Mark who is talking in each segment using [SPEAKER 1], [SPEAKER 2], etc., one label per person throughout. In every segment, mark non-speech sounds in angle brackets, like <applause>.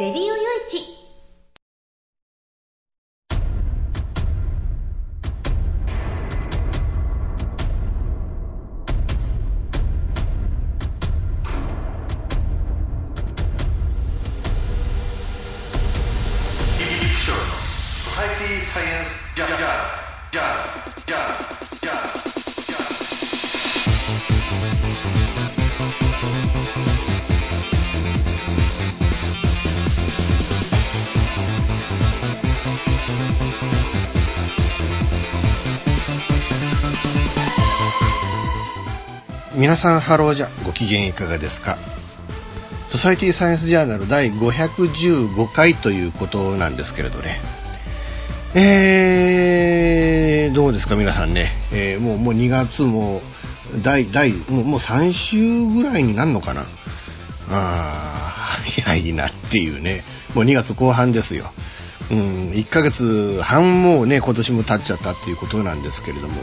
[SPEAKER 1] レディオよいち
[SPEAKER 2] 皆さんハローじゃ。ご機嫌いかがですか？ソサイティサイエンスジャーナル第515回ということなんですけれどね。えー、どうですか？皆さんね、えー、もうもう2月も第第もうもう3週ぐらいになるのかな？あー早いなっていうね。もう2月後半ですよ。うん1ヶ月半もうね今年も経っちゃったっていうことなんですけれども。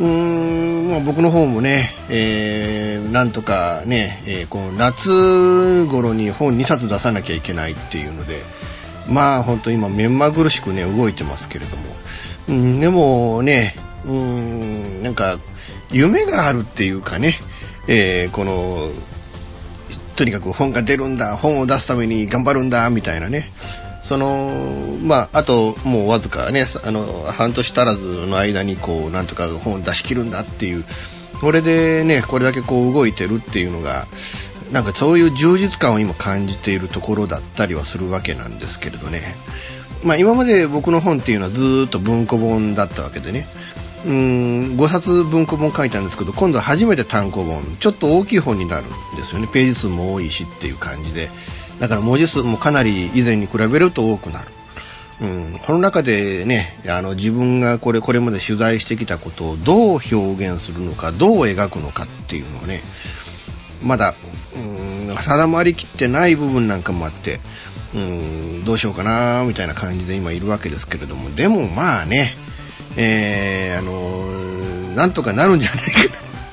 [SPEAKER 2] うーん、まあ、僕の方もね、えー、なんとかね、えー、こう夏頃に本2冊出さなきゃいけないっていうので、まあ本当今目まぐるしくね、動いてますけれども、うん、でもね、うん、なんか夢があるっていうかね、えー、この、とにかく本が出るんだ、本を出すために頑張るんだ、みたいなね、その、まあ、あともうわずかね、あの、半年足らずの間にこう、なんとか本を出し切るんだっていう、これでね、これだけこう動いてるっていうのが、なんかそういう充実感を今感じているところだったりはするわけなんですけれどね。まあ今まで僕の本っていうのはずっと文庫本だったわけでね。うん、5冊文庫本書いたんですけど、今度は初めて単行本、ちょっと大きい本になるんですよね。ページ数も多いしっていう感じで。だから文字数もかなり以前に比べると多くなる。うん、この中でね、あの自分がこれこれまで取材してきたことをどう表現するのか、どう描くのかっていうのをね、まだ、うん、定まりきってない部分なんかもあって、うん、どうしようかなみたいな感じで今いるわけですけれども、でもまあね、えー、あのなんとかなるんじゃないかな。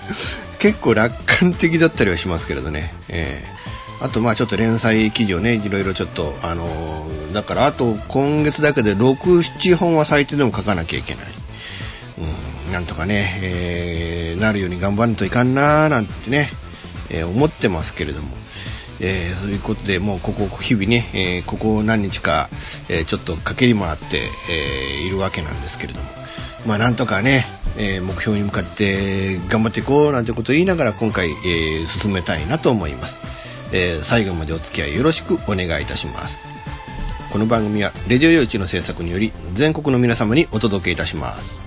[SPEAKER 2] <laughs> 結構楽観的だったりはしますけれどね。えーあとまあちょっと連載記事をね、いろいろちょっと、あのー、だからあと今月だけで6、7本は最低でも書かなきゃいけない。うん、なんとかね、えー、なるように頑張らんといかんなーなんてね、えー、思ってますけれども、えー、そういうことでもうここ日々ね、えー、ここ何日か、えー、ちょっと駆けり回って、えー、いるわけなんですけれども、まあなんとかね、えー、目標に向かって頑張っていこうなんてことを言いながら今回、えー、進めたいなと思います。えー、最後までお付き合いよろしくお願いいたします。この番組はレディオ用地の制作により全国の皆様にお届けいたします。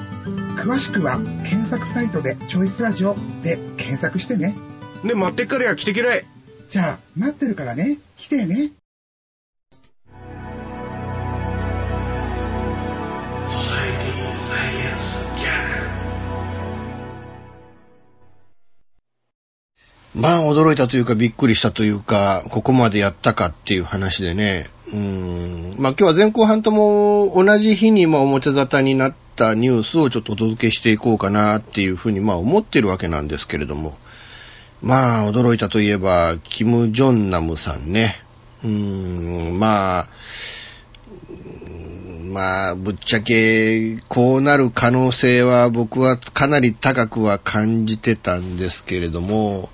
[SPEAKER 3] 詳しくは検索サイトでチョイスラジオで検索してね。
[SPEAKER 4] ね、待ってっからや来てきれ。
[SPEAKER 3] じゃあ、待ってるからね。来てね。
[SPEAKER 2] まあ驚いたというかびっくりしたというか、ここまでやったかっていう話でね。うん。まあ今日は前後半とも同じ日にまあ表沙汰になったニュースをちょっとお届けしていこうかなっていうふうにまあ思ってるわけなんですけれども。まあ驚いたといえば、キム・ジョンナムさんね。うん、まあ、まあ、ぶっちゃけ、こうなる可能性は僕はかなり高くは感じてたんですけれども、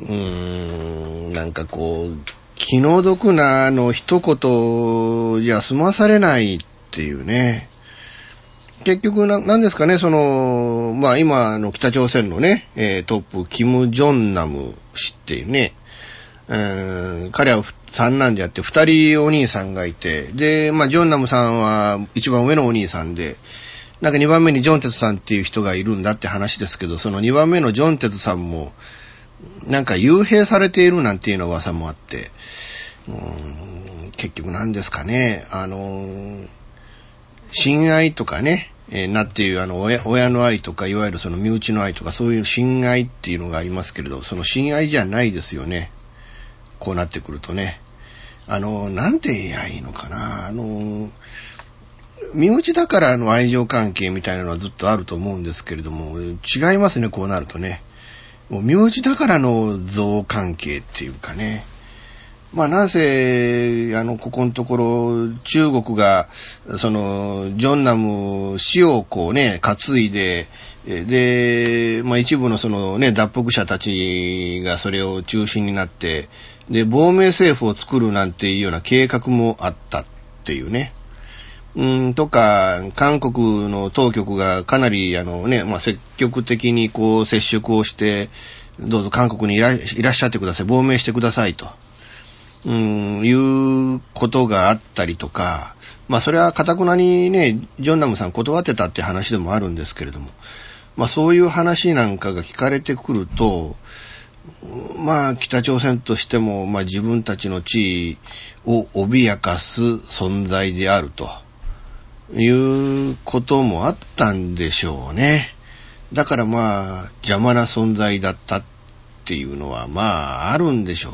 [SPEAKER 2] うーん、なんかこう、気の毒なあの一言じゃ済まされないっていうね。結局な、なんですかね、その、まあ今、の、北朝鮮のね、えートップ、キム・ジョンナム氏っていうね、うん彼は三男であって二人お兄さんがいて、で、まあ、ジョンナムさんは一番上のお兄さんで、なんか二番目にジョンテツさんっていう人がいるんだって話ですけど、その二番目のジョンテツさんも、なんか幽閉されているなんていうの噂もあって、うん結局何ですかね、あの、親愛とかね、えーなっていうあの親親の愛とか、いわゆるその身内の愛とか、そういう親愛っていうのがありますけれど、その親愛じゃないですよね。こうなってくるとね。あの、なんて言えばいいのかな。あの、身内だからの愛情関係みたいなのはずっとあると思うんですけれども、違いますね、こうなるとね。もう身内だからの像関係っていうかね。まあ、なんせ、あの、ここのところ、中国が、その、ジョンナム氏をこうね、担いで、で、まあ、一部のそのね、脱北者たちがそれを中心になって、で、亡命政府を作るなんていうような計画もあったっていうね。うん、とか、韓国の当局がかなり、あのね、まあ、積極的にこう接触をして、どうぞ韓国にいらっしゃってください、亡命してくださいと。うん、いうことがあったりとか、まあそれはかたくなにね、ジョンナムさん断ってたって話でもあるんですけれども、まあそういう話なんかが聞かれてくると、まあ北朝鮮としても、まあ自分たちの地位を脅かす存在であるということもあったんでしょうね。だからまあ邪魔な存在だったっていうのはまああるんでしょう。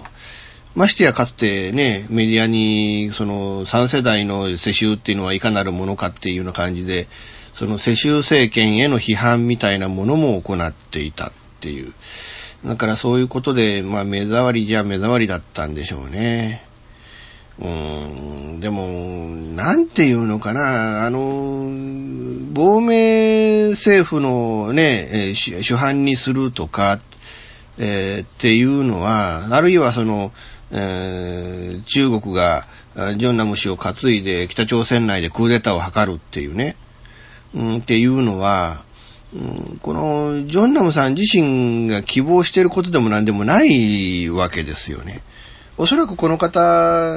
[SPEAKER 2] ましてやかつてね、メディアに、その、3世代の世襲っていうのはいかなるものかっていうような感じで、その世襲政権への批判みたいなものも行っていたっていう。だからそういうことで、まあ目障りじゃ目障りだったんでしょうね。うーん、でも、なんていうのかな、あの、亡命政府のね、主主犯にするとか、えーっていうのは、あるいはその、えー中国がジョンナム氏を担いで北朝鮮内でクーデターを図るっていうね、うん、っていうのは、うんこのジョンナムさん自身が希望していることでも何でもないわけですよね。おそらくこの方、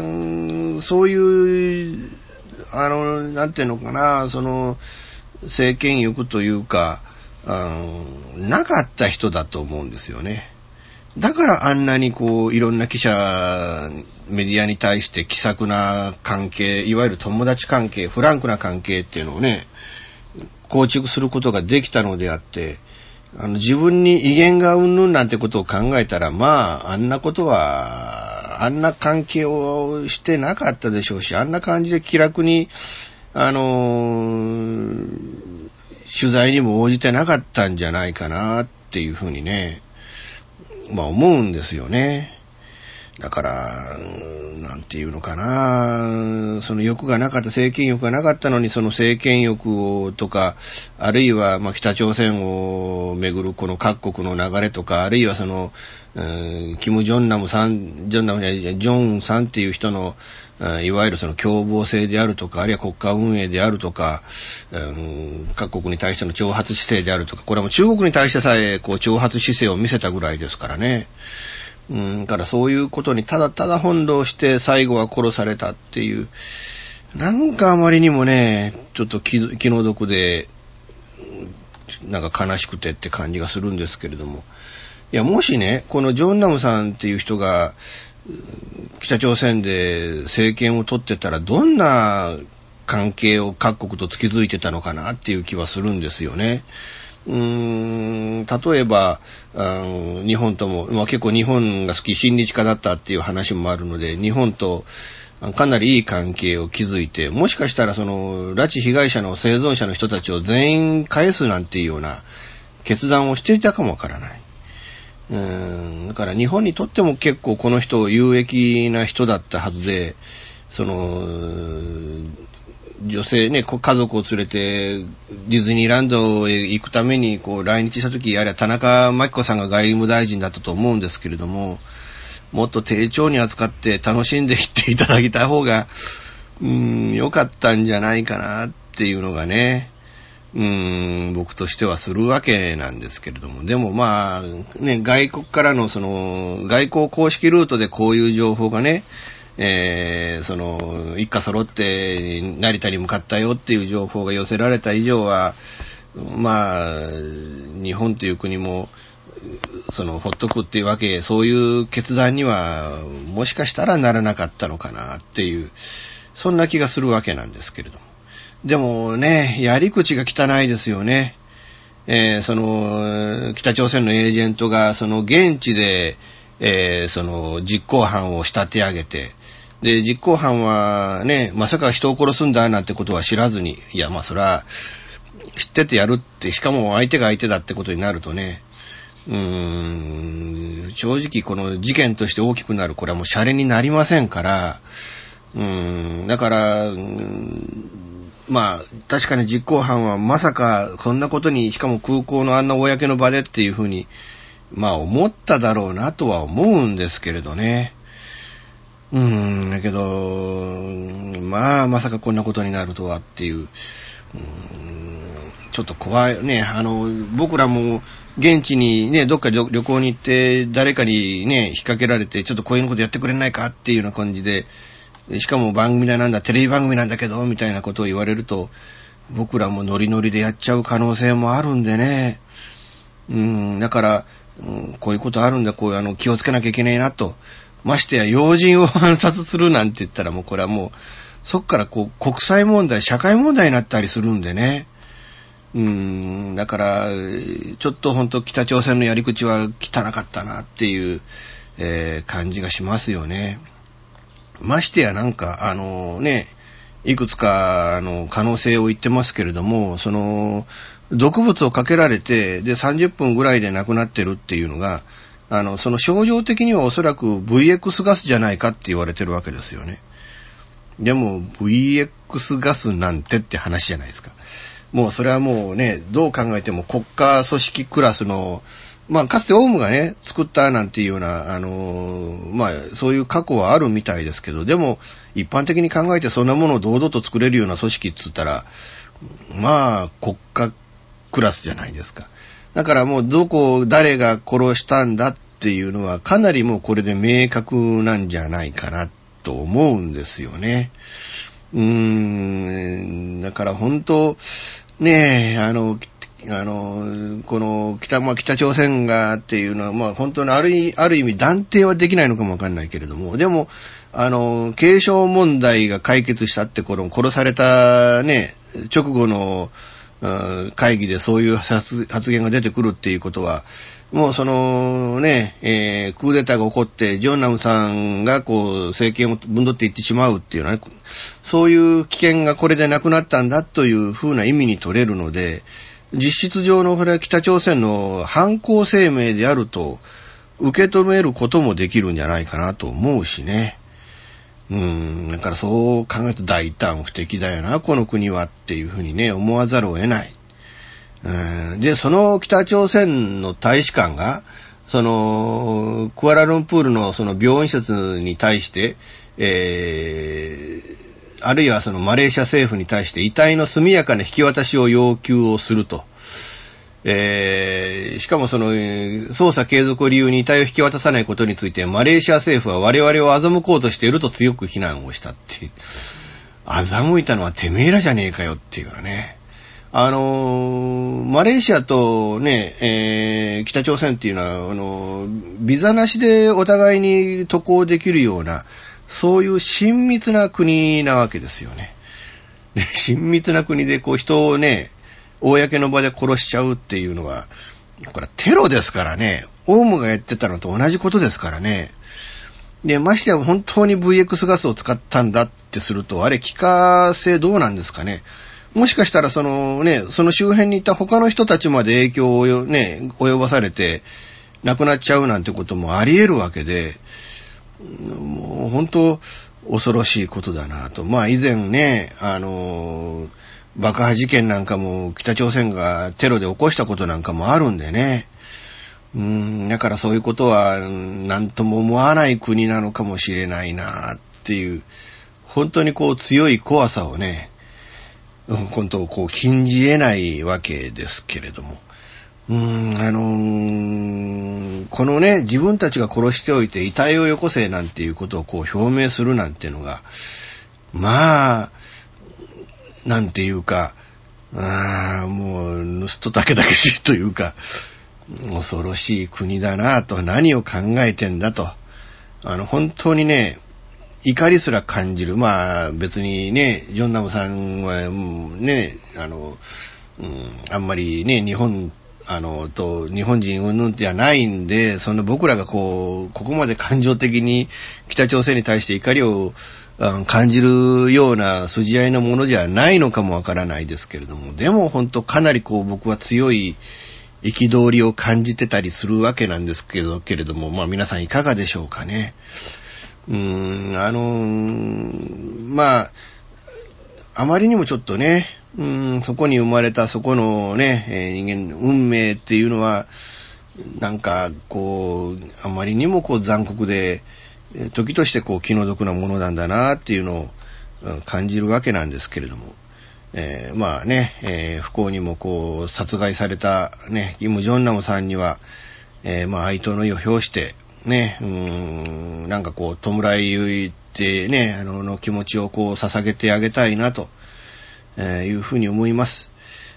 [SPEAKER 2] そういう、あの、なんていうのかな、その、政権欲というか、うんなかった人だと思うんですよね。だからあんなにこう、いろんな記者、メディアに対して気さくな関係、いわゆる友達関係、フランクな関係っていうのをね、構築することができたのであって、あの自分に威厳がうんぬんなんてことを考えたら、まあ、あんなことは、あんな関係をしてなかったでしょうし、あんな感じで気楽に、あの取材にも応じてなかったんじゃないかなっていうふうにね、まあ思うんですよね。だから、なんていうのかな、その欲がなかった、政権欲がなかったのに、その政権欲をとか、あるいはまあ北朝鮮をめぐるこの各国の流れとか、あるいはその、キム・ジョンナムさん、ジョンナムじゃないジョンさんっていう人の、いわゆるその凶暴性であるとか、あるいは国家運営であるとか、各国に対しての挑発姿勢であるとか、これはもう中国に対してさえ、こう、挑発姿勢を見せたぐらいですからね。うん、からそういうことにただただ翻弄して最後は殺されたっていう、なんかあまりにもね、ちょっと気気の毒で、なんか悲しくてって感じがするんですけれども。いや、もしね、このジョンナムさんっていう人が、北朝鮮で政権を取ってたら、どんな関係を各国と築いてたのかなっていう気はするんですよね。うーん例えば、日本とも、まあ、結構日本が好き、親日家だったっていう話もあるので、日本とかなりいい関係を築いて、もしかしたらその、拉致被害者の生存者の人たちを全員返すなんていうような決断をしていたかもわからない。うん、だから日本にとっても結構この人有益な人だったはずで、その、女性ね、家族を連れてディズニーランドへ行くためにこう来日した時、あれは田中真紀子さんが外務大臣だったと思うんですけれども、もっと丁重に扱って楽しんでいっていただいた方が、うん、良かったんじゃないかなっていうのがね、うん、僕としてはするわけなんですけれども、でもまあ、ね、外国からのその、外交公式ルートでこういう情報がね、えー、その、一家揃って成田に向かったよっていう情報が寄せられた以上は、まあ、日本という国も、その、ほっとくっていうわけ、そういう決断には、もしかしたらならなかったのかなっていう、そんな気がするわけなんですけれども。でもね、やり口が汚いですよね。えー、その、北朝鮮のエージェントが、その現地で、えー、その実行犯を仕立て上げて、で、実行犯はね、まさか人を殺すんだなんてことは知らずに、いや、まあそら、知っててやるって、しかも相手が相手だってことになるとね、うーん、正直この事件として大きくなる、これはもうシャレになりませんから、うーん、だから、まあ、確かに実行犯はまさかそんなことに、しかも空港のあんな公の場でっていうふうに、まあ思っただろうなとは思うんですけれどね。うーん、だけど、まあ、まさかこんなことになるとはっていう、うちょっと怖いね。あの、僕らも現地にね、どっか旅行に行って誰かにね、引っ掛けられて、ちょっとこういうことやってくれないかっていうような感じで、しかも番組だなんだ、テレビ番組なんだけど、みたいなことを言われると、僕らもノリノリでやっちゃう可能性もあるんでね。うん、だから、うん、こういうことあるんだ、こういうあの、気をつけなきゃいけないなと。ましてや、要人を暗殺するなんて言ったらもうこれはもう、そっからこう、国際問題、社会問題になったりするんでね。うん、だから、ちょっとほんと北朝鮮のやり口は汚かったなっていう、えー、感じがしますよね。ましてやなんか、あのね、いくつか、あの、可能性を言ってますけれども、その、毒物をかけられて、で、30分ぐらいで亡くなってるっていうのが、あの、その症状的にはおそらく VX ガスじゃないかって言われてるわけですよね。でも VX ガスなんてって話じゃないですか。もうそれはもうね、どう考えても国家組織クラスの、まあかつてオウムがね、作ったなんていうような、あのまあそういう過去はあるみたいですけど、でも一般的に考えてそんなものを堂々と作れるような組織っつったら、まあ国家クラスじゃないですか。だからもうどこ、誰が殺したんだっていうのはかなりもうこれで明確なんじゃないかなと思うんですよね。うーん、だから本当、ねえ、あの、あの、この北、まあ、北朝鮮がっていうのは、まあ、本当にあるある意味断定はできないのかもわかんないけれども、でも、あの、継承問題が解決したって頃、殺されたね、直後の、会議でそういう発言が出てくるっていうことは、もうそのね、えー、クーデターが起こって、ジョンナムさんがこう、政権をぶんどっていってしまうっていうのはね、そういう危険がこれでなくなったんだというふうな意味に取れるので、実質上のこれは北朝鮮の犯行声明であると受け止めることもできるんじゃないかなと思うしね。うん、だからそう考えると大胆不敵だよな、この国はっていうふうにね、思わざるを得ない。うん、で、その北朝鮮の大使館が、その、クアラルンプールのその病院施設に対して、えー、あるいはそのマレーシア政府に対して遺体の速やかな引き渡しを要求をすると。えー、しかもその、捜査継続を理由に遺体を引き渡さないことについて、マレーシア政府は我々を欺こうとしていると強く非難をしたっていう。欺いたのはてめえらじゃねえかよっていうのね。あのーマレーシアとね、えー北朝鮮っていうのは、あのビザなしでお互いに渡航できるような、そういう親密な国なわけですよね。で親密な国でこう人をね、公の場で殺しちゃうっていうのは、これテロですからね、オウムがやってたのと同じことですからね。で、ましてや本当に VX ガスを使ったんだってすると、あれ、気化性どうなんですかね。もしかしたら、そのね、その周辺にいた他の人たちまで影響をね、及ばされて、亡くなっちゃうなんてこともあり得るわけで、もう本当、恐ろしいことだなと。まあ以前ね、あの、爆破事件なんかも北朝鮮がテロで起こしたことなんかもあるんでね。うん、だからそういうことは何とも思わない国なのかもしれないなっていう、本当にこう強い怖さをね、本当こう禁じ得ないわけですけれども。うーん、あのーこのね、自分たちが殺しておいて遺体をよこせなんていうことをこう表明するなんていうのが、まあ、なんていうか、ああ、もう、盗人だけだけしいというか、恐ろしい国だなと、何を考えてんだと。あの、本当にね、怒りすら感じる。まあ、別にね、ジョンナムさんは、ね、あの、うん、あんまりね、日本、あの、と、日本人云々ではないんで、その僕らがこう、ここまで感情的に北朝鮮に対して怒りを感じるような筋合いのものじゃないのかもわからないですけれども、でも本当かなりこう僕は強い憤りを感じてたりするわけなんですけど、けれども、まあ皆さんいかがでしょうかね。うーん、あのーまあ、あまりにもちょっとね、うん、そこに生まれたそこのね、えー人間、運命っていうのは、なんか、こう、あまりにもこう残酷で、時としてこう気の毒なものなんだなっていうのを感じるわけなんですけれども、えーまあね、えー不幸にもこう殺害されたね、キム・ジョンナムさんには、えーまあ哀悼の意を表して、ね、うーん、なんかこう、弔いってね、あの、の気持ちをこう捧げてあげたいなと、えいうふうに思います。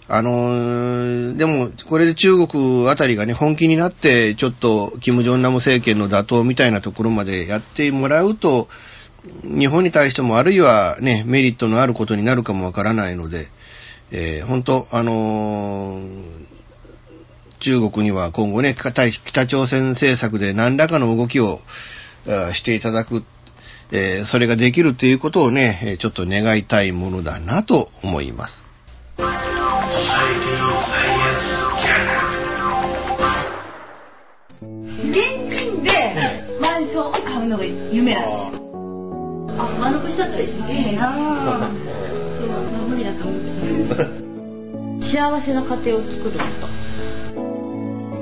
[SPEAKER 2] あのーでも、これで中国あたりがね、本気になって、ちょっと、キム・ジョンナム政権の打倒みたいなところまでやってもらうと、日本に対しても、あるいはね、メリットのあることになるかもわからないので、えー本当、あのー中国には今後ね、北朝鮮政策で何らかの動きをしていただく、えーそれができるということをね、ちょっと願いたいものだなと思います。
[SPEAKER 1] うのが夢なんですよ。あ、あの年だったら一番いいなぁ。そう、まあ無理だと思うけど。幸せな家庭を作ると。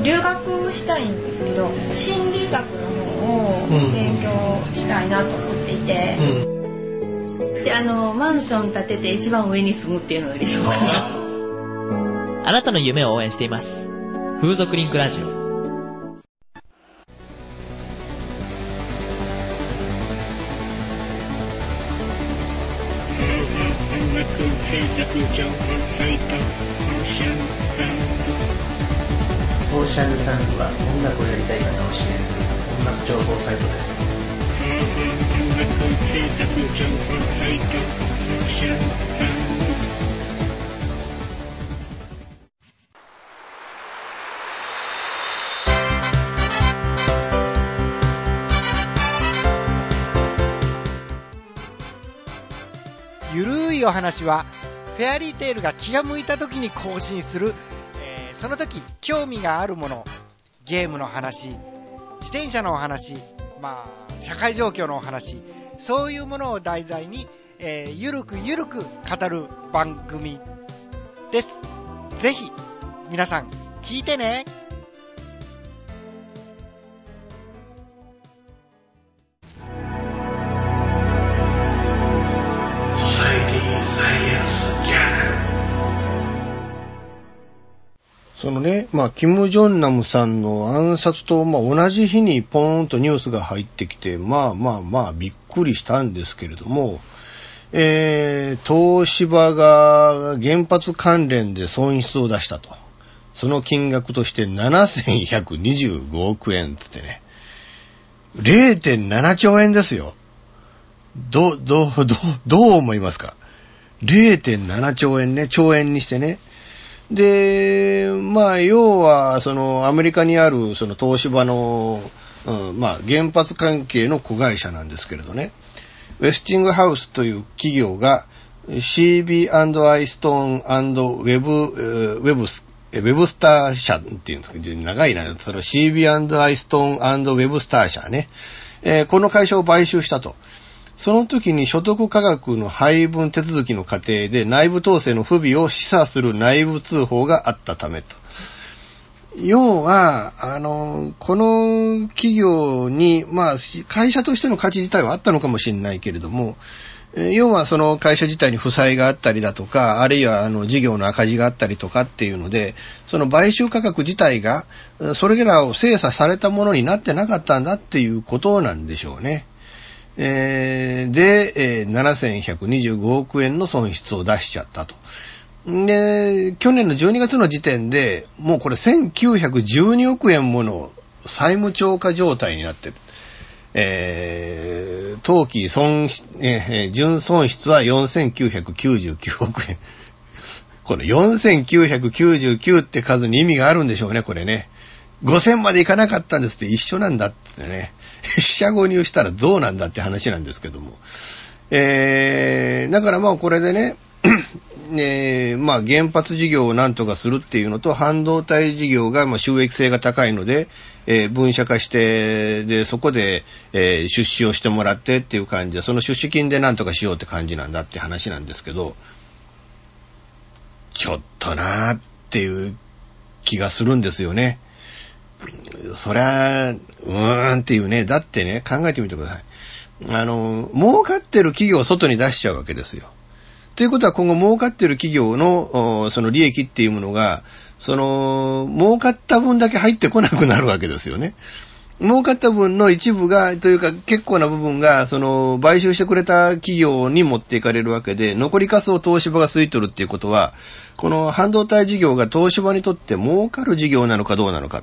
[SPEAKER 5] 留学したいんですけど心理学の方を勉強したいなと思っていて、
[SPEAKER 1] で、あの、マンション建てて一番上に住むっていうのが理想かな。<laughs>
[SPEAKER 6] あなたの夢を応援しています。風俗リンクラジオ。
[SPEAKER 7] オーシャンサンズは音楽をやりたい方を支援する音楽情報サイトです。
[SPEAKER 8] ゆるいお話はフェアリーテールが気が向いた時に更新する、えーその時興味があるものゲームの話自転車のお話まあ社会状況のお話そういうものを題材に、えーゆるくゆるく語る番組です。ぜひ皆さん聞いてね。
[SPEAKER 2] そのね、まあ、キム・ジョンナムさんの暗殺と、まあ、同じ日にポーンとニュースが入ってきて、まあまあまあ、びっくりしたんですけれども、えー、東芝が原発関連で損失を出したと。その金額として7125億円つってね。0.7兆円ですよ。ど、ど、ど、どう思いますか ?0.7 兆円ね、兆円にしてね。で、まあ、要は、その、アメリカにある、その、東芝の、うん、まあ、原発関係の子会社なんですけれどね。ウェスティングハウスという企業が CB&I ストーンウェブ、ウェブス、ウェブスター社っていうんですか、長いな、その CB&I ストーンウェブスター社ね、えー、この会社を買収したと。その時に所得価格の配分手続きの過程で内部統制の不備を示唆する内部通報があったためと。要は、あの、この企業に、まあ、会社としての価値自体はあったのかもしれないけれども、要はその会社自体に負債があったりだとか、あるいはあの事業の赤字があったりとかっていうので、その買収価格自体が、それらを精査されたものになってなかったんだっていうことなんでしょうね。えー、で、えー、7125億円の損失を出しちゃったと。で、去年の12月の時点で、もうこれ1912億円もの債務超過状態になってる。えー、当期損、えー、純損失は4999億円。<laughs> この4999って数に意味があるんでしょうね、これね。5000までいかなかったんですって一緒なんだってね。四捨五入したらどうなんだって話なんですけども。えー、だからまあこれでね、ね <coughs> まあ原発事業をなんとかするっていうのと、半導体事業がま収益性が高いので、えー、分社化して、で、そこで、えー、出資をしてもらってっていう感じで、その出資金でなんとかしようって感じなんだって話なんですけど、ちょっとなーっていう気がするんですよね。そりゃ、うーんっていうね、だってね、考えてみてください。あの、儲かってる企業を外に出しちゃうわけですよ。ということは今後儲かってる企業の、その利益っていうものが、その、儲かった分だけ入ってこなくなるわけですよね。儲かった分の一部が、というか結構な部分が、その、買収してくれた企業に持っていかれるわけで、残り数を東芝が吸い取るっていうことは、この半導体事業が東芝にとって儲かる事業なのかどうなのか。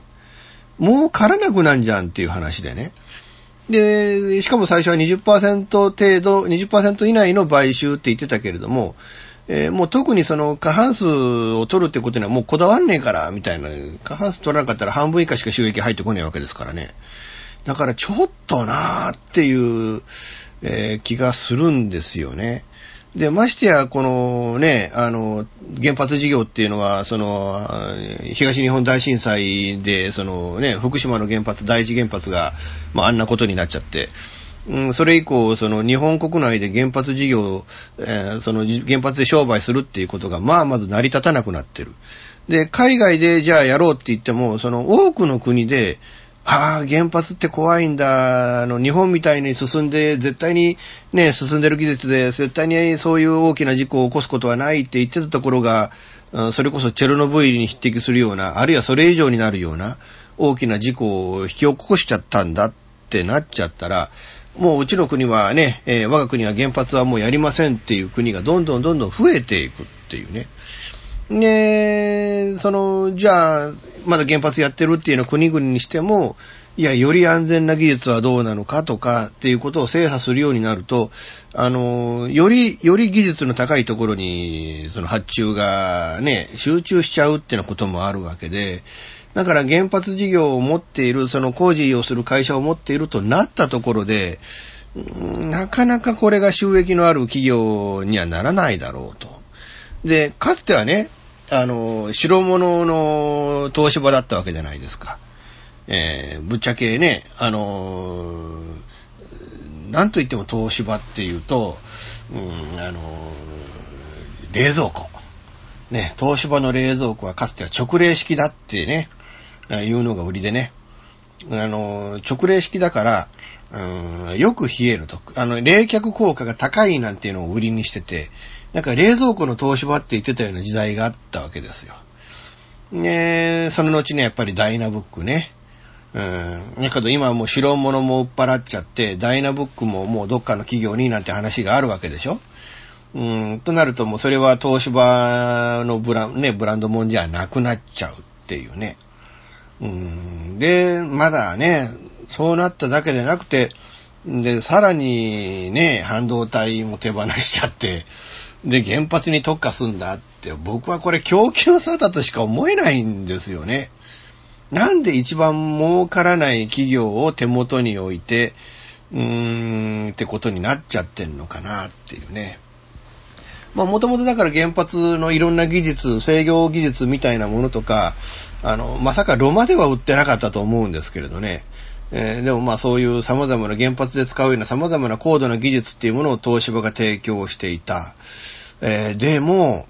[SPEAKER 2] 儲からなくなんじゃんっていう話でね。で、しかも最初は20%程度、20%以内の買収って言ってたけれども、えー、もう特にその過半数を取るってことにはもうこだわんねえから、みたいな。過半数取らなかったら半分以下しか収益入ってこないわけですからね。だからちょっとなーっていう、えー、気がするんですよね。で、ましてや、このね、あの、原発事業っていうのは、その、東日本大震災で、そのね、福島の原発、第一原発が、まあ、あんなことになっちゃって、うん、それ以降、その日本国内で原発事業、えー、その原発で商売するっていうことが、まあまず成り立たなくなってる。で、海外でじゃあやろうって言っても、その多くの国で、ああ、原発って怖いんだ。あの、日本みたいに進んで、絶対にね、進んでる技術で、絶対にそういう大きな事故を起こすことはないって言ってたところが、それこそチェルノブイリに匹敵するような、あるいはそれ以上になるような大きな事故を引き起こしちゃったんだってなっちゃったら、もううちの国はね、えー、我が国は原発はもうやりませんっていう国がどんどんどんどん増えていくっていうね。で、その、じゃあ、まだ原発やってるっていうのは国々にしても、いや、より安全な技術はどうなのかとかっていうことを精査するようになると、あの、より、より技術の高いところに、その発注がね、集中しちゃうっていうようなこともあるわけで、だから原発事業を持っている、その工事をする会社を持っているとなったところで、なかなかこれが収益のある企業にはならないだろうと。で、かつてはね、あの、白物の東芝だったわけじゃないですか。えー、ぶっちゃけね、あのなんと言っても東芝っていうと、うん、あの冷蔵庫。ね、東芝の冷蔵庫はかつては直冷式だってね、いうのが売りでね。あの、直冷式だから、うん、よく冷えると。あの、冷却効果が高いなんていうのを売りにしてて、なんか冷蔵庫の東芝って言ってたような時代があったわけですよ。ねその後ね、やっぱりダイナブックね。うん。だけど今はもう白物も売っ払っちゃって、ダイナブックももうどっかの企業になんて話があるわけでしょうん、となるともうそれは東芝のブラン、ね、ブランドもんじゃなくなっちゃうっていうね。うん、で、まだね、そうなっただけでなくて、で、さらにね、半導体も手放しちゃって、で、原発に特化すんだって、僕はこれ供給差だとしか思えないんですよね。なんで一番儲からない企業を手元に置いて、うーん、ってことになっちゃってんのかなっていうね。まあもともとだから原発のいろんな技術、制御技術みたいなものとか、あの、まさか炉までは売ってなかったと思うんですけれどね。えーでもまあそういう様々な原発で使うような様々な高度な技術っていうものを東芝が提供していた。えーでも、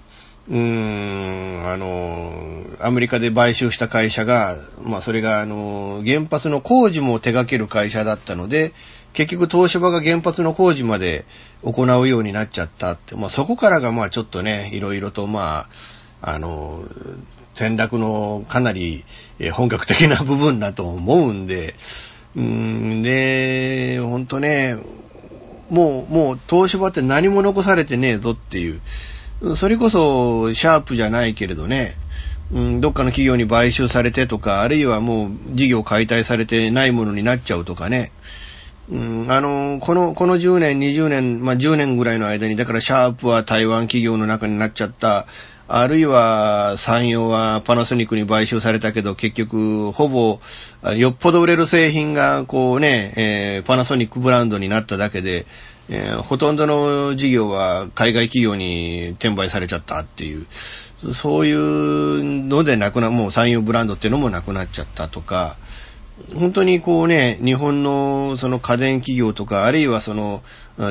[SPEAKER 2] うーん、あの、アメリカで買収した会社が、まあそれがあの、原発の工事も手掛ける会社だったので、結局東芝が原発の工事まで行うようになっちゃったって、まあそこからがまあちょっとね、いろいろとまあ、あの、転落のかなり本格的な部分だと思うんで、うん、で、ほんとね、もう、もう東芝って何も残されてねえぞっていう、それこそシャープじゃないけれどね、うん、どっかの企業に買収されてとか、あるいはもう事業解体されてないものになっちゃうとかね。うん、あの、この、この10年、20年、まあ、10年ぐらいの間に、だからシャープは台湾企業の中になっちゃった。あるいは山陽はパナソニックに買収されたけど、結局、ほぼ、よっぽど売れる製品が、こうね、えーパナソニックブランドになっただけで、えーほとんどの事業は海外企業に転売されちゃったっていう、そういうのでなくな、もう山陽ブランドっていうのもなくなっちゃったとか、本当にこうね、日本のその家電企業とか、あるいはその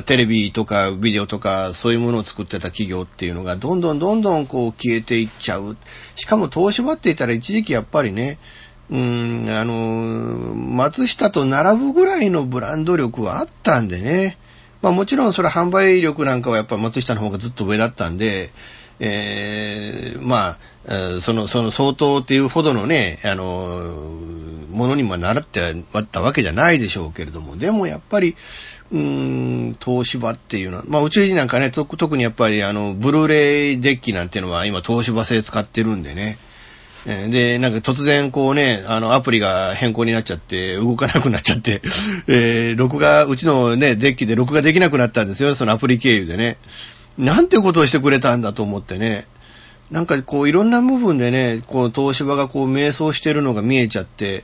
[SPEAKER 2] テレビとかビデオとかそういうものを作ってた企業っていうのがどんどんどんどんこう消えていっちゃう。しかも東芝って言ったら一時期やっぱりね、うん、あの、松下と並ぶぐらいのブランド力はあったんでね。まあもちろんそれ販売力なんかはやっぱ松下の方がずっと上だったんで、えーまあ、その、その相当っていうほどのね、あの、ものにも習ってあったわけじゃないでしょうけれども、でもやっぱり、うーん、東芝っていうのは、まあ、うちなんかね、特にやっぱり、あの、ブルーレイデッキなんていうのは今東芝製使ってるんでね。で、なんか突然こうね、あの、アプリが変更になっちゃって、動かなくなっちゃって、えー録画、うちのね、デッキで録画できなくなったんですよ、そのアプリ経由でね。なんてことをしてくれたんだと思ってね。なんかこういろんな部分でね、こう東芝がこう迷走してるのが見えちゃって、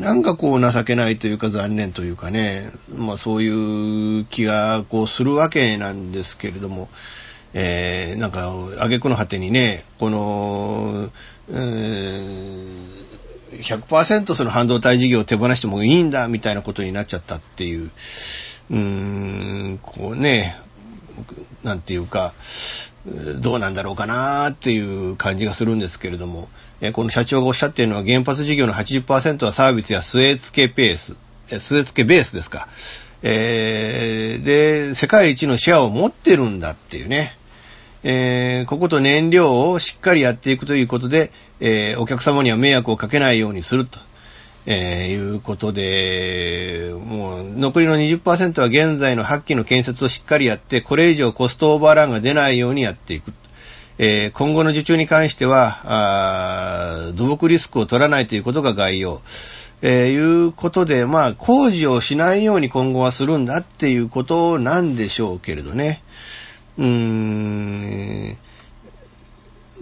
[SPEAKER 2] なんかこう情けないというか残念というかね、まあそういう気がこうするわけなんですけれども、えー、なんか挙句の果てにね、この、うー100%その半導体事業を手放してもいいんだみたいなことになっちゃったっていう、うーん、こうね、なんていうか、どうなんだろうかなっていう感じがするんですけれども、この社長がおっしゃっているのは原発事業の80%はサービスや据え付けベース、据え付けベースですか。えーで、世界一のシェアを持ってるんだっていうね。えーここと燃料をしっかりやっていくということで、えーお客様には迷惑をかけないようにすると。えーいうことで、もう残りの20%は現在の8機の建設をしっかりやって、これ以上コストオーバーランが出ないようにやっていく。えー今後の受注に関しては、土木リスクを取らないということが概要。えーいうことで、まあ、工事をしないように今後はするんだっていうことなんでしょうけれどね。うーん。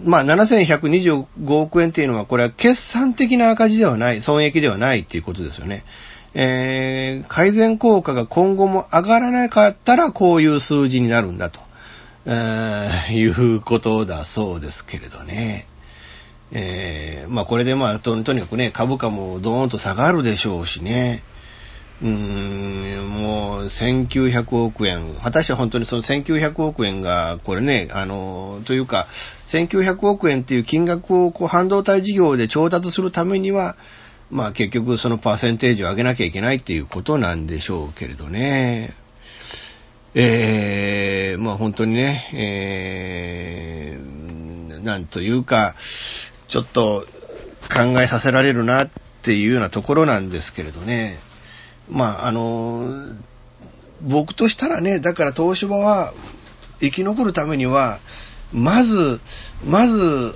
[SPEAKER 2] まあ、7125億円っていうのは、これは決算的な赤字ではない、損益ではないっていうことですよね。えー改善効果が今後も上がらなかったら、こういう数字になるんだと、えーいうことだそうですけれどね。えーまあ、これでまあと、とにかくね、株価もドーンと下がるでしょうしね。うーん、もう1900億円。果たして本当にその1900億円が、これね、あの、というか、1900億円っていう金額をこう半導体事業で調達するためには、まあ結局そのパーセンテージを上げなきゃいけないっていうことなんでしょうけれどね。えー、まあ本当にね、えー、なんというか、ちょっと考えさせられるなっていうようなところなんですけれどね。まああの、僕としたらね、だから東芝は、生き残るためには、まず、まず、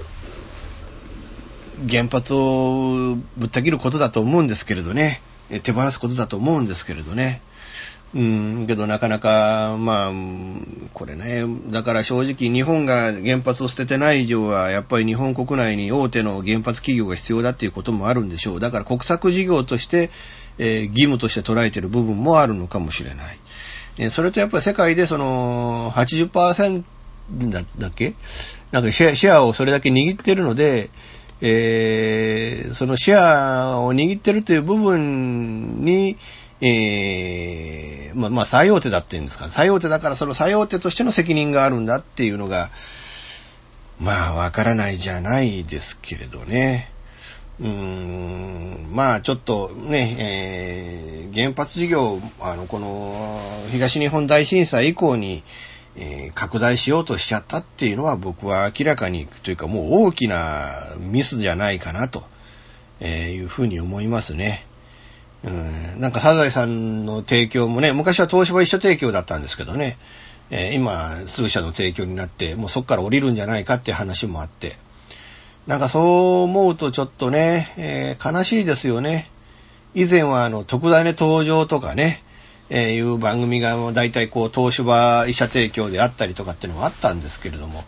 [SPEAKER 2] 原発をぶった切ることだと思うんですけれどね。手放すことだと思うんですけれどね。うん、けどなかなか、まあ、これね、だから正直日本が原発を捨ててない以上は、やっぱり日本国内に大手の原発企業が必要だっていうこともあるんでしょう。だから国策事業として、えー、義務として捉えている部分もあるのかもしれない。えー、それとやっぱり世界でその80%だっけ？なんかシェアシェアをそれだけ握ってるので、えー、そのシェアを握ってるという部分に、えー、まあ、まあ、最大手だって言うんですか？最大手だからその最大手としての責任があるんだっていうのが、まあ、わからないじゃないですけれどね。うーん、まあ、ちょっとね、えー、原発事業、あの、この、東日本大震災以降に、えー、拡大しようとしちゃったっていうのは僕は明らかにというかもう大きなミスじゃないかなと、えいうふうに思いますね。うん、なんかサザエさんの提供もね、昔は東芝一緒提供だったんですけどね、えー、今数社の提供になって、もうそこから降りるんじゃないかって話もあって、なんかそう思うとちょっとね、えー、悲しいですよね。以前はあの特大ね登場とかね、えー、いう番組が大体こう東芝医者提供であったりとかっていうのもあったんですけれども、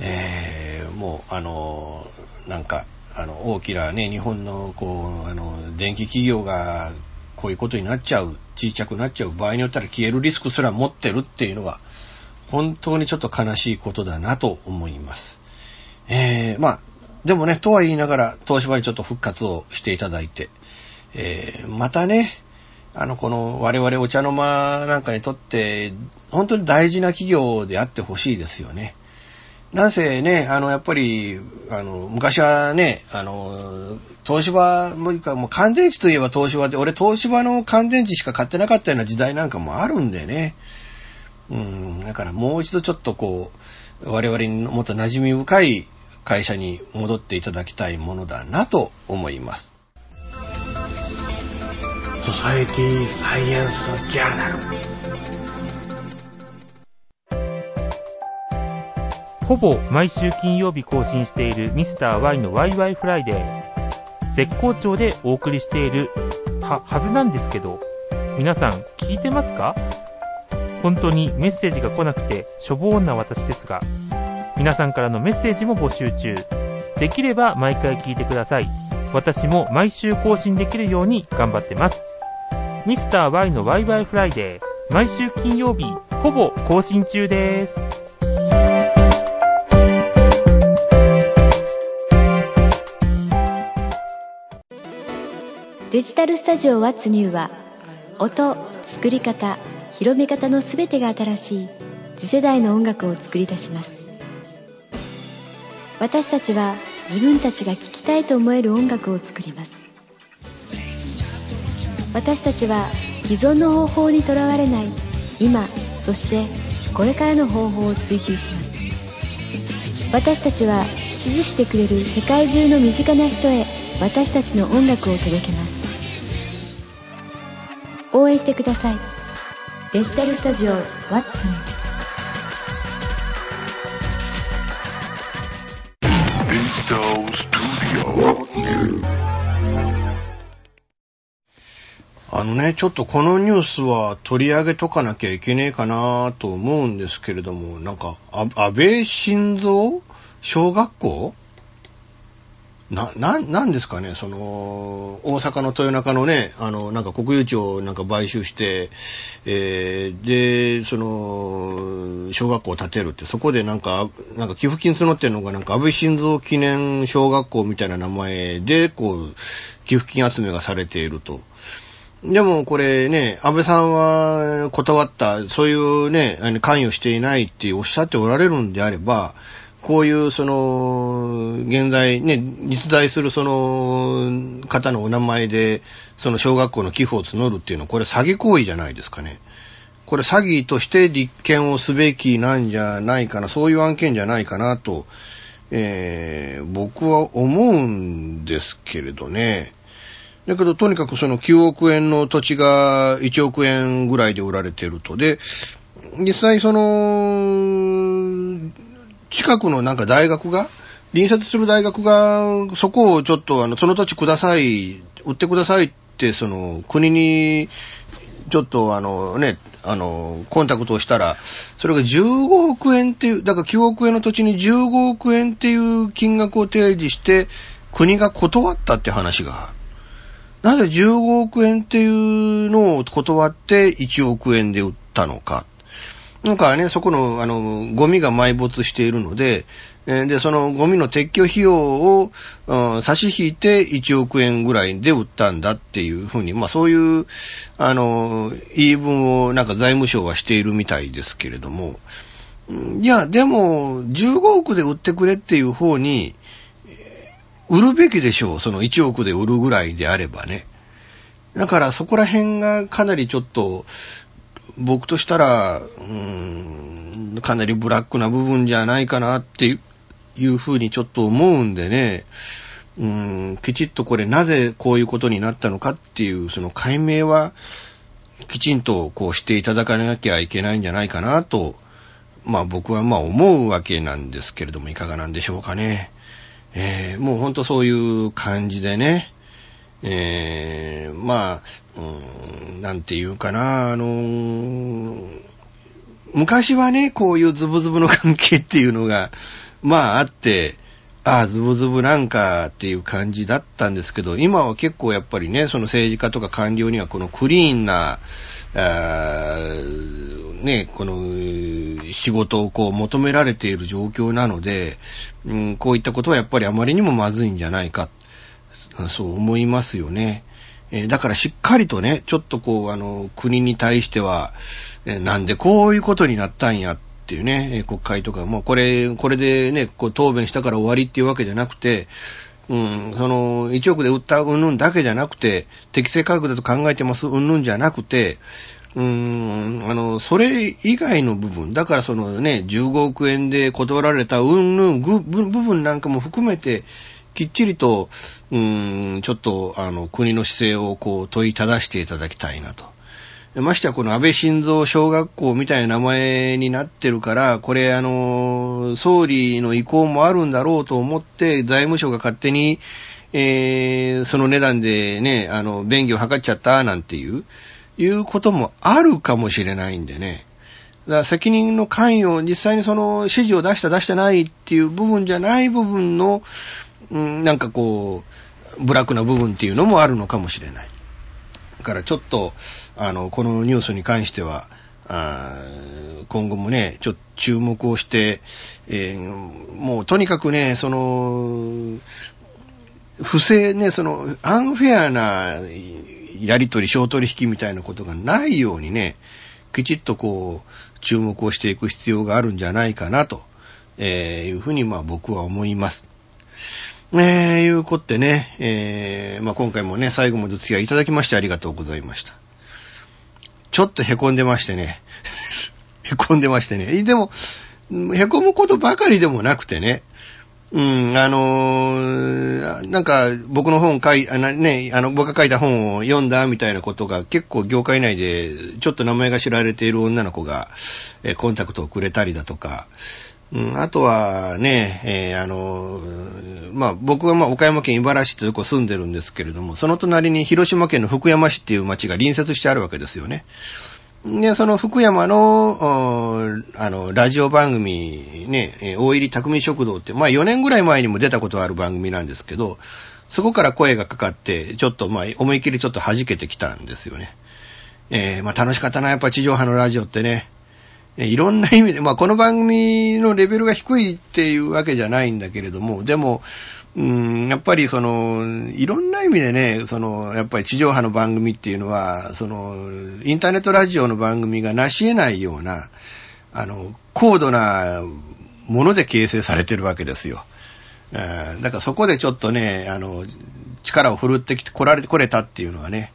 [SPEAKER 2] えー、もうあのなんかあの大きなね日本のこうあの電気企業がこういうことになっちゃう小さくなっちゃう場合によったら消えるリスクすら持ってるっていうのは本当にちょっと悲しいことだなと思います。えー、まあでもねとは言いながら東芝にちょっと復活をしていただいて、えー、またねあの、この我々お茶の間なんかにとって、本当に大事な企業であってほしいですよね。なんせね、あの、やっぱり、あの、昔はね、あの、東芝、もうか、もう乾電池といえば東芝で、俺東芝の乾電池しか買ってなかったような時代なんかもあるんでね。うん、だからもう一度ちょっとこう、我々にもっと馴染み深い会社に戻っていただきたいものだなと思います。ソサエティサイエンスジャーナル
[SPEAKER 9] ほぼ毎週金曜日更新しているミスター y のワイワイフライデー絶好調でお送りしているははずなんですけど皆さん聞いてますか？本当にメッセージが来なくてしょぼーんな私ですが皆さんからのメッセージも募集中。できれば毎回聞いてください。私も毎週更新できるように頑張ってます。ミスター y のワイワイフライデー。毎週金曜日ほぼ更新中です。
[SPEAKER 10] デジタルスタジオ What's New は音、作り方、広め方のすべてが新しい次世代の音楽を作り出します。私たちは自分たちが聴きたいと思える音楽を作ります。私たちは既存の方法にとらわれない今そしてこれからの方法を追求します。私たちは支持してくれる世界中の身近な人へ私たちの音楽を届けます。応援してください。デジタルスタジオ What's
[SPEAKER 2] ね、ちょっとこのニュースは取り上げとかなきゃいけねえかなと思うんですけれども、なんか、安倍晋三小学校？な、な、なんですかね、その、大阪の豊中のね、あの、なんか国有地をなんか買収して、えー、で、その、小学校を建てるって、そこでなんか、なんか寄付金募ってるのがなんか安倍晋三記念小学校みたいな名前で、こう、寄付金集めがされていると。でもこれね、安倍さんは断った、そういうね、関与していないっておっしゃっておられるんであれば、こういうその、現在ね、実在するその方のお名前で、その小学校の寄付を募るっていうのは、これ詐欺行為じゃないですかね。これ詐欺として立件をすべきなんじゃないかな、そういう案件じゃないかなと、えー、僕は思うんですけれどね。だけど、とにかくその9億円の土地が1億円ぐらいで売られてると。で、実際その、近くのなんか大学が、隣接する大学が、そこをちょっとあの、その土地ください、売ってくださいって、その、国に、ちょっとあのね、あの、コンタクトをしたら、それが15億円っていう、だから9億円の土地に15億円っていう金額を提示して、国が断ったって話が。なぜ15億円っていうのを断って1億円で売ったのか。なんかね、そこの、あの、ゴミが埋没しているので、で、そのゴミの撤去費用を、うん、差し引いて1億円ぐらいで売ったんだっていうふうに、まあそういう、あの、言い分をなんか財務省はしているみたいですけれども、いや、でも、15億で売ってくれっていう方に、売るべきでしょう。その1億で売るぐらいであればね。だからそこら辺がかなりちょっと、僕としたら、うーん、かなりブラックな部分じゃないかなっていうふうにちょっと思うんでね、うん、きちっとこれなぜこういうことになったのかっていう、その解明は、きちんとこうしていただかなきゃいけないんじゃないかなと、まあ僕はまあ思うわけなんですけれども、いかがなんでしょうかね。えー、もうほんとそういう感じでね、えー、まあ、うん、なんていうかな、あのー、昔はね、こういうズブズブの関係っていうのが、まああって、ああ、ズブズブなんかっていう感じだったんですけど、今は結構やっぱりね、その政治家とか官僚にはこのクリーンな、あね、この仕事をこう求められている状況なので、うん、こういったことはやっぱりあまりにもまずいんじゃないか。そう思いますよね。え、だからしっかりとね、ちょっとこう、あの、国に対しては、え、なんでこういうことになったんやってっていうね、国会とか、もうこれ、これでね、こう答弁したから終わりっていうわけじゃなくて、うん、その、1億で売ったうんぬんだけじゃなくて、適正価格だと考えてますうんぬんじゃなくて、うん、あの、それ以外の部分、だからそのね、15億円で断られたうんぬん部分なんかも含めて、きっちりと、うん、ちょっと、あの、国の姿勢をこう問いただしていただきたいなと。ましてやこの安倍晋三小学校みたいな名前になってるから、これあの、総理の意向もあるんだろうと思って、財務省が勝手に、えー、その値段でね、あの、便宜を図っちゃったなんていう、いうこともあるかもしれないんでね。だから責任の関与、実際にその指示を出した出してないっていう部分じゃない部分の、うん、なんかこう、ブラックな部分っていうのもあるのかもしれない。からちょっと、あの、このニュースに関しては、あ今後もね、ちょっと注目をして、えー、もうとにかくね、その、不正ね、その、アンフェアなやりとり、小取引みたいなことがないようにね、きちっとこう、注目をしていく必要があるんじゃないかなと、えー、いうふうにまあ僕は思います。えー、いうことでね、えー、まあ、今回もね、最後までお付き合いいただきましてありがとうございました。ちょっと凹んでましてね。<laughs> 凹んでましてね。でも、凹むことばかりでもなくてね。うん、あのー、なんか、僕の本書い、あのね、あの、僕が書いた本を読んだみたいなことが結構業界内で、ちょっと名前が知られている女の子が、えコンタクトをくれたりだとか、うん、あとはね、えー、あの、まあ、僕はま、岡山県茨市というとこ住んでるんですけれども、その隣に広島県の福山市っていう町が隣接してあるわけですよね。で、その福山の、あの、ラジオ番組、ね、大入り匠食堂って、まあ4年ぐらい前にも出たことある番組なんですけど、そこから声がかかって、ちょっとまあ思いっきりちょっと弾けてきたんですよね。えー、まあ楽しかったな、やっぱ地上波のラジオってね。いろんな意味で、まあこの番組のレベルが低いっていうわけじゃないんだけれども、でも、うん、やっぱりその、いろんな意味でね、その、やっぱり地上波の番組っていうのは、その、インターネットラジオの番組が成し得ないような、あの、高度なもので形成されてるわけですよ。だからそこでちょっとね、あの、力を振るってきて来られて、来れたっていうのはね、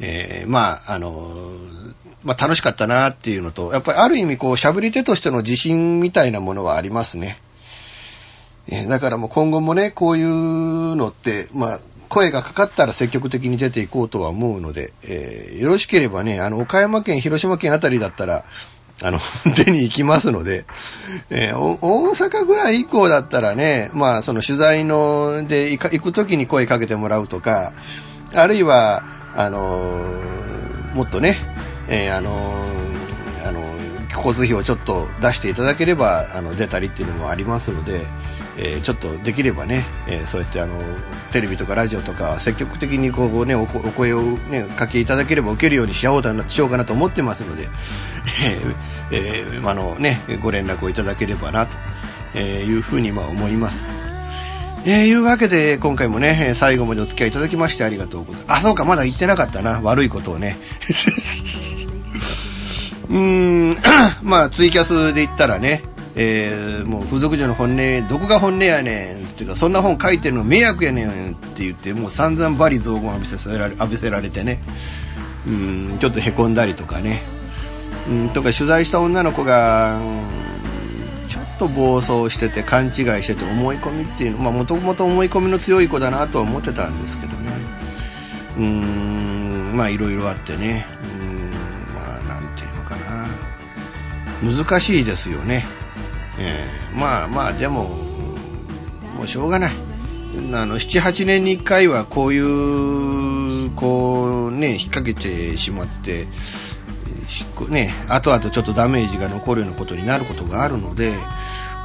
[SPEAKER 2] えー、まあ、あの、まあ、楽しかったなっていうのと、やっぱりある意味こう、しゃぶり手としての自信みたいなものはありますね。えー、だからもう今後もね、こういうのって、まあ、声がかかったら積極的に出ていこうとは思うので、えー、よろしければね、あの、岡山県、広島県あたりだったら、あの、<laughs> 出に行きますので、えー、大阪ぐらい以降だったらね、まあ、その取材の、で行くときに声かけてもらうとか、あるいは、あのー、もっとね、えー、あのー、あの交通費をちょっと出していただければ、あの、出たりっていうのもありますので、え、ちょっとできればね、え、そうやってあのテレビとかラジオとか積極的にこう、ね、お声を、ね、かけいただければ受けるようにしようかなしようかなと思ってますので、えーえー、あのね、ご連絡をいただければなというふうにまあ思います。えー、いうわけで、今回もね、最後までお付き合いいただきましてありがとうございます。あ、そうか、まだ言ってなかったな。悪いことをね。<laughs> うーん、<coughs> まあ、ツイキャスで言ったらね、えー、もう風俗嬢の本音、どこが本音やねんっていうか、そんな本書いてるの迷惑やねんって言って、もう散々バリ雑言浴びせられ浴びせられてね、うん、ちょっと凹んだりとかね、うん、とか取材した女の子が、うんちょっと暴走してて勘違いしてて思い込みっていうの、まあもともと思い込みの強い子だなとは思ってたんですけどね、うーん、まあいろいろあってね、うん、まあなんていうのかな、難しいですよね。えー、まあまあでももうしょうがない。あの78年に1回はこういうこうね引っ掛けてしまってね後々ちょっとダメージが残るようなことになることがあるので、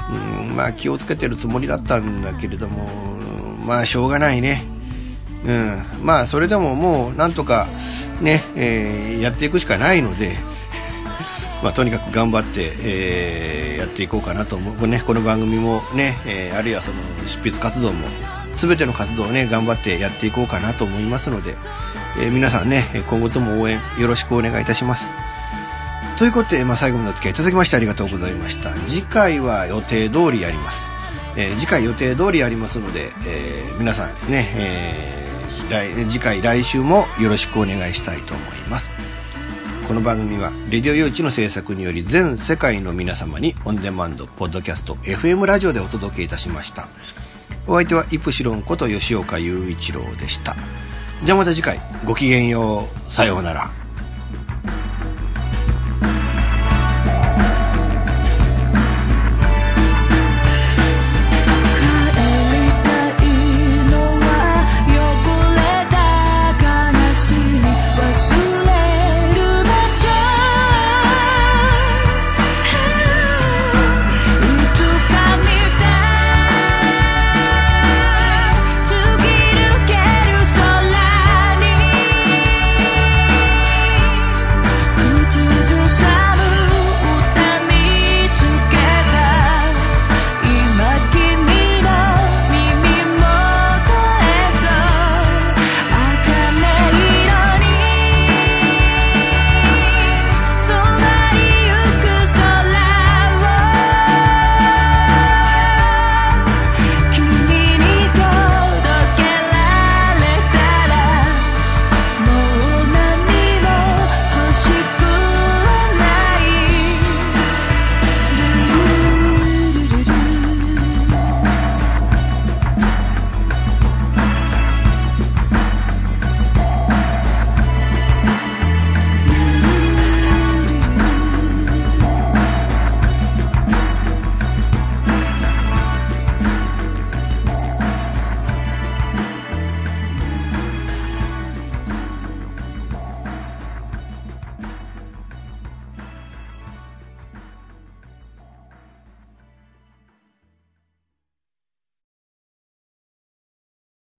[SPEAKER 2] うん、まあ気をつけてるつもりだったんだけれどもまあしょうがないね。うん、まあそれでももうなんとかね、えー、やっていくしかないので、<laughs> まあ、とにかく頑張って、えー、やっていこうかなと思う、ね、この番組もね、えー、あるいはその執筆活動も全ての活動をね頑張ってやっていこうかなと思いますので、えー、皆さんね今後とも応援よろしくお願いいたします。ということで、まあ、最後までお付き合いいただきましてありがとうございました。次回は予定通りやります、え次回予定通りやりますので、え皆さんね、え来次回来週もよろしくお願いしたいと思います。この番組は、レディオ誘致の制作により全世界の皆様にオンデマンド、ポッドキャスト、FM ラジオでお届けいたしました。お相手はイプシロンこと吉岡雄一郎でした。じゃあまた次回、ごきげんよう、さようなら。